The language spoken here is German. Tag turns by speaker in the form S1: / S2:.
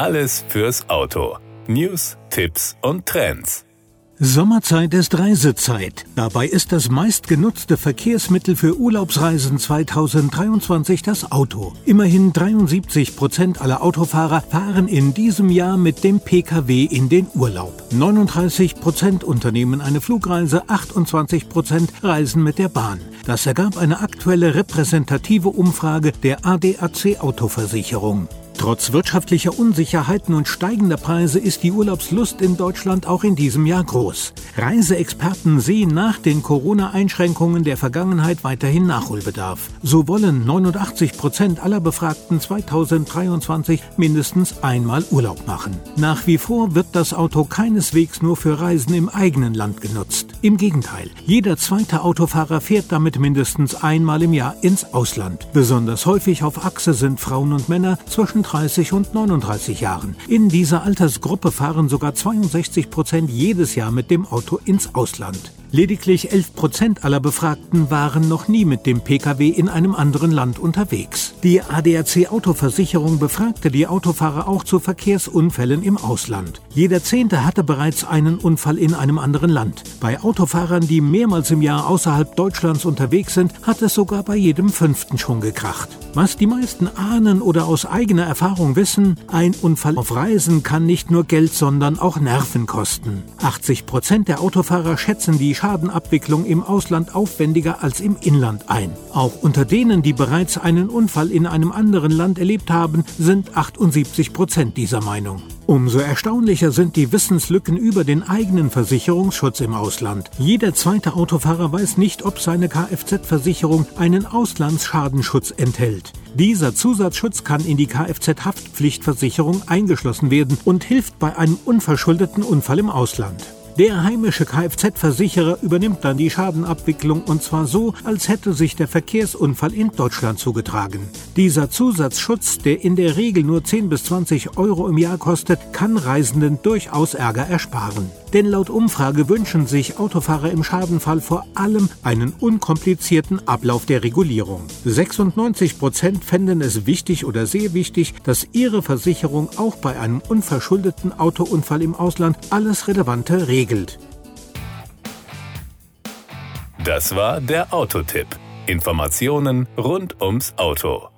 S1: Alles fürs Auto. News, Tipps und Trends.
S2: Sommerzeit ist Reisezeit. Dabei ist das meistgenutzte Verkehrsmittel für Urlaubsreisen 2023 das Auto. Immerhin 73 Prozent aller Autofahrer fahren in diesem Jahr mit dem Pkw in den Urlaub. 39 Prozent unternehmen eine Flugreise, 28 Prozent reisen mit der Bahn. Das ergab eine aktuelle repräsentative Umfrage der ADAC Autoversicherung. Trotz wirtschaftlicher Unsicherheiten und steigender Preise ist die Urlaubslust in Deutschland auch in diesem Jahr groß. Reiseexperten sehen nach den Corona-Einschränkungen der Vergangenheit weiterhin Nachholbedarf. So wollen 89 Prozent aller Befragten 2023 mindestens einmal Urlaub machen. Nach wie vor wird das Auto keineswegs nur für Reisen im eigenen Land genutzt. Im Gegenteil, jeder zweite Autofahrer fährt damit mindestens einmal im Jahr ins Ausland. Besonders häufig auf Achse sind Frauen und Männer zwischen 30 und 39 Jahren. In dieser Altersgruppe fahren sogar 62 Prozent jedes Jahr mit dem Auto ins Ausland. Lediglich 11 Prozent aller Befragten waren noch nie mit dem Pkw in einem anderen Land unterwegs. Die ADAC Autoversicherung befragte die Autofahrer auch zu Verkehrsunfällen im Ausland. Jeder Zehnte hatte bereits einen Unfall in einem anderen Land. Bei Autofahrern, die mehrmals im Jahr außerhalb Deutschlands unterwegs sind, hat es sogar bei jedem fünften schon gekracht. Was die meisten ahnen oder aus eigener Erfahrung wissen, ein Unfall auf Reisen kann nicht nur Geld, sondern auch Nerven kosten. 80 Prozent der Autofahrer schätzen die Schadenabwicklung im Ausland aufwendiger als im Inland ein. Auch unter denen, die bereits einen Unfall in einem anderen Land erlebt haben, sind 78 Prozent dieser Meinung. Umso erstaunlicher sind die Wissenslücken über den eigenen Versicherungsschutz im Ausland. Jeder zweite Autofahrer weiß nicht, ob seine Kfz-Versicherung einen Auslandsschadenschutz enthält. Dieser Zusatzschutz kann in die Kfz-Haftpflichtversicherung eingeschlossen werden und hilft bei einem unverschuldeten Unfall im Ausland. Der heimische Kfz-Versicherer übernimmt dann die Schadenabwicklung und zwar so, als hätte sich der Verkehrsunfall in Deutschland zugetragen. Dieser Zusatzschutz, der in der Regel nur 10 bis 20 Euro im Jahr kostet, kann Reisenden durchaus Ärger ersparen. Denn laut Umfrage wünschen sich Autofahrer im Schadenfall vor allem einen unkomplizierten Ablauf der Regulierung. 96 Prozent fänden es wichtig oder sehr wichtig, dass ihre Versicherung auch bei einem unverschuldeten Autounfall im Ausland alles Relevante regelt.
S1: Das war der Autotipp. Informationen rund ums Auto.